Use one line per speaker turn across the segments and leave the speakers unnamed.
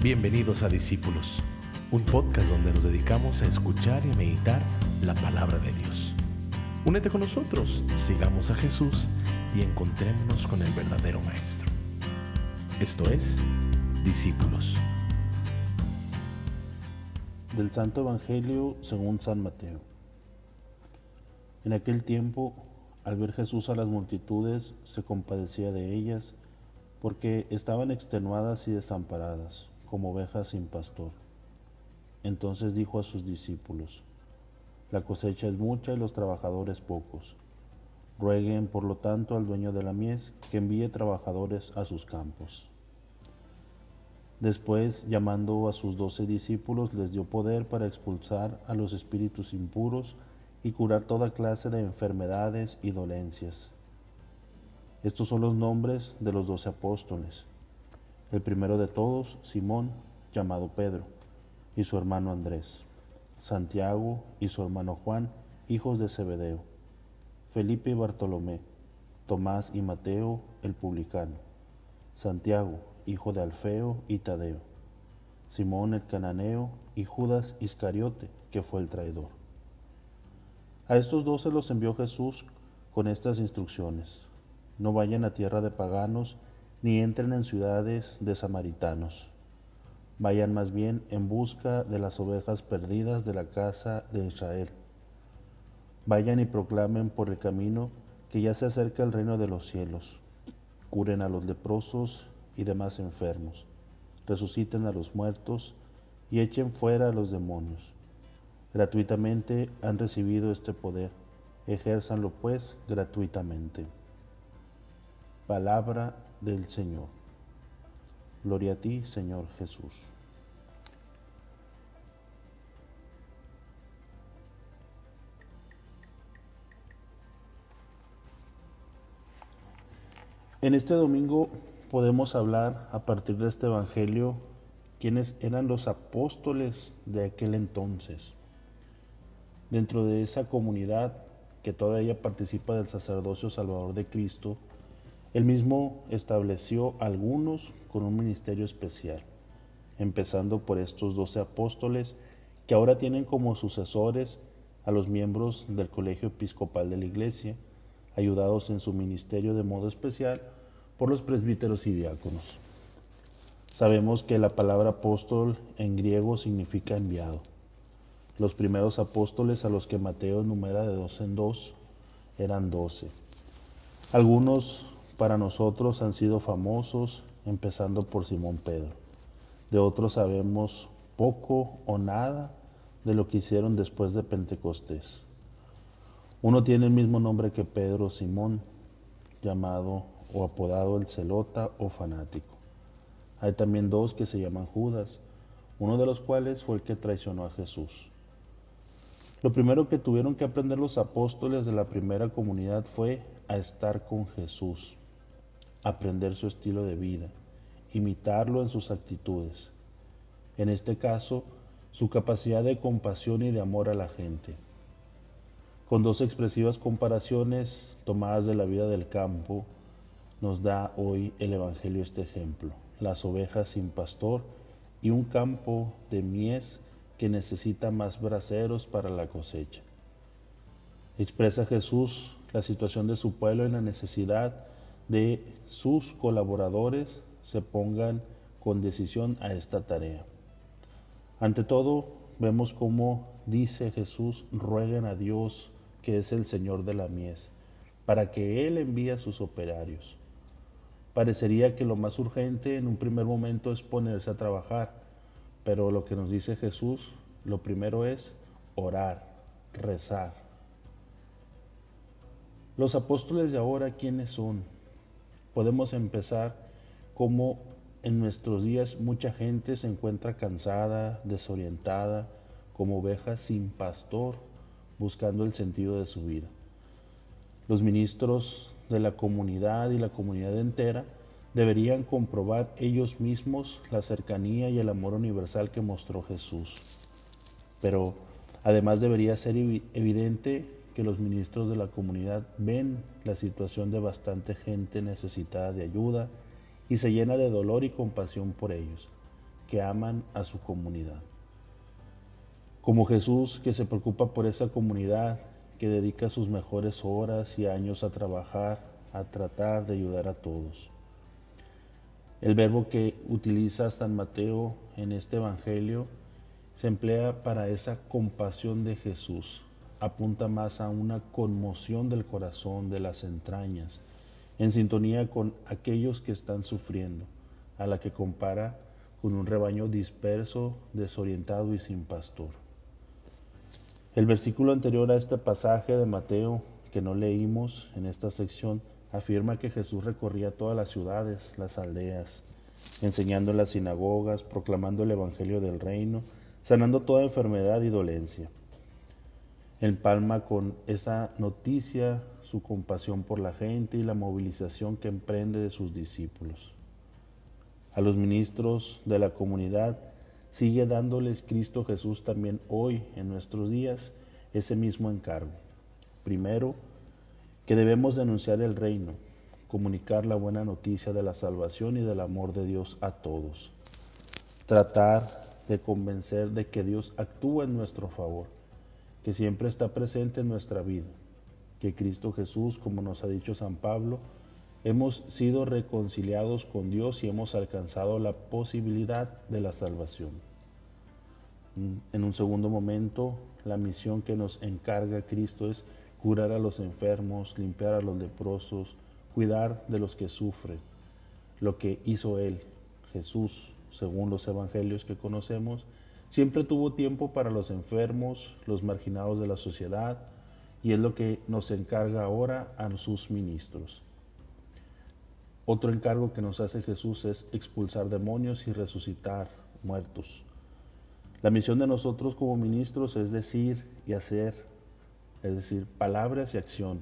Bienvenidos a Discípulos, un podcast donde nos dedicamos a escuchar y a meditar la palabra de Dios. Únete con nosotros, sigamos a Jesús y encontrémonos con el verdadero Maestro. Esto es Discípulos.
Del Santo Evangelio según San Mateo. En aquel tiempo, al ver Jesús a las multitudes, se compadecía de ellas, porque estaban extenuadas y desamparadas, como ovejas sin pastor. Entonces dijo a sus discípulos, La cosecha es mucha y los trabajadores pocos. Rueguen, por lo tanto, al dueño de la mies que envíe trabajadores a sus campos. Después, llamando a sus doce discípulos, les dio poder para expulsar a los espíritus impuros y curar toda clase de enfermedades y dolencias. Estos son los nombres de los doce apóstoles. El primero de todos, Simón, llamado Pedro, y su hermano Andrés. Santiago y su hermano Juan, hijos de Zebedeo. Felipe y Bartolomé. Tomás y Mateo, el publicano. Santiago, hijo de Alfeo y Tadeo. Simón el cananeo y Judas Iscariote, que fue el traidor. A estos doce los envió Jesús con estas instrucciones. No vayan a tierra de paganos, ni entren en ciudades de samaritanos. Vayan más bien en busca de las ovejas perdidas de la casa de Israel. Vayan y proclamen por el camino que ya se acerca el reino de los cielos. Curen a los leprosos y demás enfermos. Resuciten a los muertos y echen fuera a los demonios. Gratuitamente han recibido este poder. Ejérzanlo pues gratuitamente. Palabra del Señor. Gloria a ti, Señor Jesús. En este domingo podemos hablar a partir de este Evangelio quiénes eran los apóstoles de aquel entonces. Dentro de esa comunidad que todavía participa del sacerdocio salvador de Cristo, él mismo estableció algunos con un ministerio especial, empezando por estos doce apóstoles que ahora tienen como sucesores a los miembros del colegio episcopal de la iglesia, ayudados en su ministerio de modo especial por los presbíteros y diáconos. Sabemos que la palabra apóstol en griego significa enviado. Los primeros apóstoles a los que Mateo numera de dos en dos eran doce. Algunos para nosotros han sido famosos, empezando por Simón Pedro. De otros sabemos poco o nada de lo que hicieron después de Pentecostés. Uno tiene el mismo nombre que Pedro Simón, llamado o apodado el celota o fanático. Hay también dos que se llaman Judas, uno de los cuales fue el que traicionó a Jesús. Lo primero que tuvieron que aprender los apóstoles de la primera comunidad fue a estar con Jesús, aprender su estilo de vida, imitarlo en sus actitudes. En este caso, su capacidad de compasión y de amor a la gente. Con dos expresivas comparaciones tomadas de la vida del campo, nos da hoy el Evangelio este ejemplo. Las ovejas sin pastor y un campo de mies que necesita más braceros para la cosecha. Expresa Jesús la situación de su pueblo en la necesidad de sus colaboradores se pongan con decisión a esta tarea. Ante todo, vemos cómo dice Jesús, rueguen a Dios, que es el Señor de la mies, para que Él envíe a sus operarios. Parecería que lo más urgente en un primer momento es ponerse a trabajar, pero lo que nos dice Jesús, lo primero es orar, rezar. Los apóstoles de ahora, ¿quiénes son? Podemos empezar como en nuestros días mucha gente se encuentra cansada, desorientada, como ovejas sin pastor, buscando el sentido de su vida. Los ministros de la comunidad y la comunidad entera deberían comprobar ellos mismos la cercanía y el amor universal que mostró Jesús. Pero además debería ser evidente que los ministros de la comunidad ven la situación de bastante gente necesitada de ayuda y se llena de dolor y compasión por ellos, que aman a su comunidad. Como Jesús que se preocupa por esa comunidad, que dedica sus mejores horas y años a trabajar, a tratar de ayudar a todos. El verbo que utiliza San Mateo en este Evangelio se emplea para esa compasión de Jesús. Apunta más a una conmoción del corazón, de las entrañas, en sintonía con aquellos que están sufriendo, a la que compara con un rebaño disperso, desorientado y sin pastor. El versículo anterior a este pasaje de Mateo que no leímos en esta sección afirma que Jesús recorría todas las ciudades, las aldeas, enseñando en las sinagogas, proclamando el Evangelio del reino, sanando toda enfermedad y dolencia. Empalma con esa noticia su compasión por la gente y la movilización que emprende de sus discípulos. A los ministros de la comunidad sigue dándoles Cristo Jesús también hoy, en nuestros días, ese mismo encargo. Primero, que debemos denunciar el reino, comunicar la buena noticia de la salvación y del amor de Dios a todos. Tratar de convencer de que Dios actúa en nuestro favor, que siempre está presente en nuestra vida, que Cristo Jesús, como nos ha dicho San Pablo, hemos sido reconciliados con Dios y hemos alcanzado la posibilidad de la salvación. En un segundo momento, la misión que nos encarga Cristo es curar a los enfermos, limpiar a los leprosos, cuidar de los que sufren. Lo que hizo Él, Jesús, según los evangelios que conocemos, siempre tuvo tiempo para los enfermos, los marginados de la sociedad, y es lo que nos encarga ahora a sus ministros. Otro encargo que nos hace Jesús es expulsar demonios y resucitar muertos. La misión de nosotros como ministros es decir y hacer es decir, palabras y acción,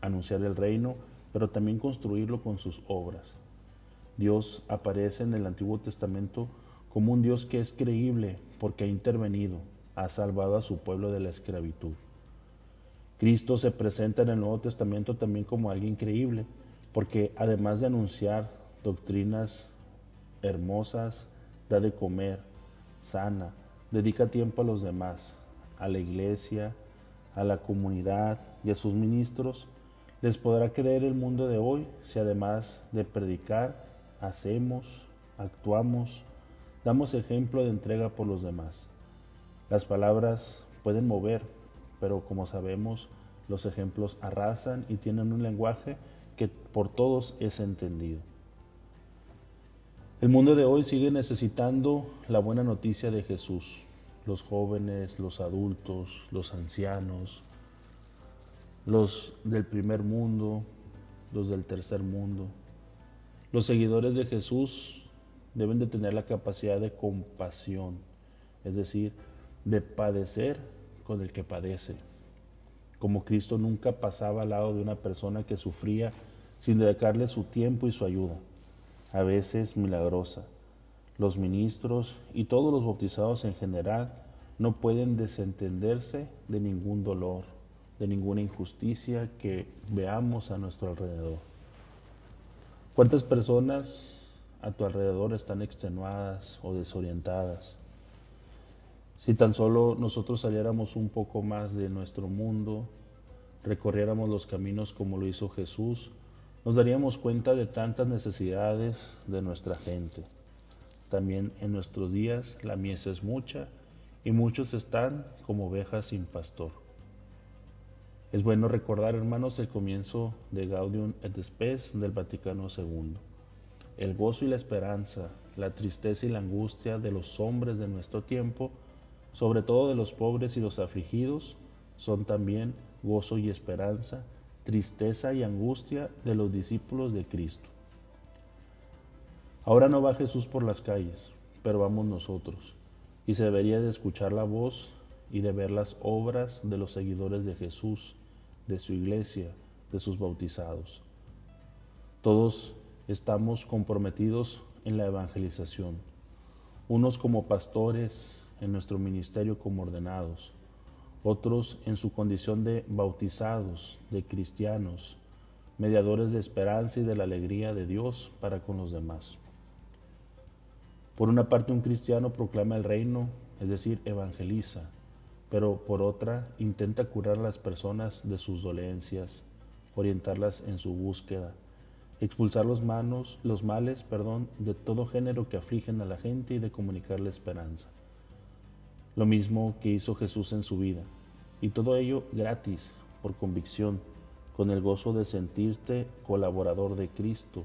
anunciar el reino, pero también construirlo con sus obras. Dios aparece en el Antiguo Testamento como un Dios que es creíble porque ha intervenido, ha salvado a su pueblo de la esclavitud. Cristo se presenta en el Nuevo Testamento también como alguien creíble, porque además de anunciar doctrinas hermosas, da de comer, sana, dedica tiempo a los demás, a la iglesia, a la comunidad y a sus ministros, les podrá creer el mundo de hoy si además de predicar, hacemos, actuamos, damos ejemplo de entrega por los demás. Las palabras pueden mover, pero como sabemos, los ejemplos arrasan y tienen un lenguaje que por todos es entendido. El mundo de hoy sigue necesitando la buena noticia de Jesús, los jóvenes, los adultos, los ancianos, los del primer mundo, los del tercer mundo. Los seguidores de Jesús deben de tener la capacidad de compasión, es decir, de padecer con el que padece. Como Cristo nunca pasaba al lado de una persona que sufría sin dedicarle su tiempo y su ayuda, a veces milagrosa los ministros y todos los bautizados en general no pueden desentenderse de ningún dolor, de ninguna injusticia que veamos a nuestro alrededor. ¿Cuántas personas a tu alrededor están extenuadas o desorientadas? Si tan solo nosotros saliéramos un poco más de nuestro mundo, recorriéramos los caminos como lo hizo Jesús, nos daríamos cuenta de tantas necesidades de nuestra gente. También en nuestros días la mies es mucha y muchos están como ovejas sin pastor. Es bueno recordar, hermanos, el comienzo de Gaudium et Spes del Vaticano II. El gozo y la esperanza, la tristeza y la angustia de los hombres de nuestro tiempo, sobre todo de los pobres y los afligidos, son también gozo y esperanza, tristeza y angustia de los discípulos de Cristo. Ahora no va Jesús por las calles, pero vamos nosotros, y se debería de escuchar la voz y de ver las obras de los seguidores de Jesús, de su iglesia, de sus bautizados. Todos estamos comprometidos en la evangelización, unos como pastores en nuestro ministerio como ordenados, otros en su condición de bautizados, de cristianos, mediadores de esperanza y de la alegría de Dios para con los demás. Por una parte, un cristiano proclama el reino, es decir, evangeliza, pero por otra, intenta curar a las personas de sus dolencias, orientarlas en su búsqueda, expulsar los, manos, los males perdón, de todo género que afligen a la gente y de comunicarle esperanza. Lo mismo que hizo Jesús en su vida, y todo ello gratis, por convicción, con el gozo de sentirte colaborador de Cristo,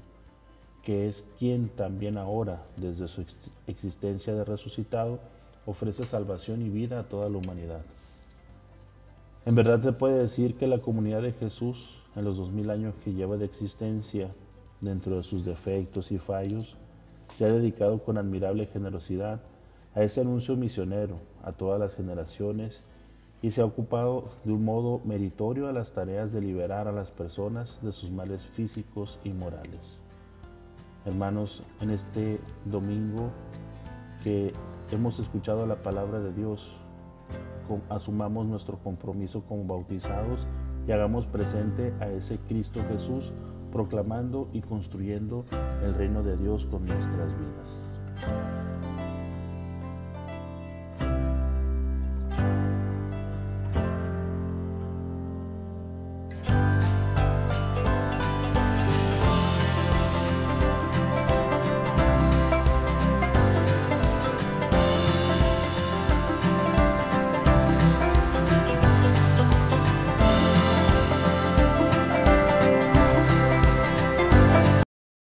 que es quien también ahora, desde su existencia de resucitado, ofrece salvación y vida a toda la humanidad. En verdad se puede decir que la comunidad de Jesús, en los dos mil años que lleva de existencia, dentro de sus defectos y fallos, se ha dedicado con admirable generosidad a ese anuncio misionero a todas las generaciones y se ha ocupado de un modo meritorio a las tareas de liberar a las personas de sus males físicos y morales. Hermanos, en este domingo que hemos escuchado la palabra de Dios, asumamos nuestro compromiso como bautizados y hagamos presente a ese Cristo Jesús proclamando y construyendo el reino de Dios con nuestras vidas.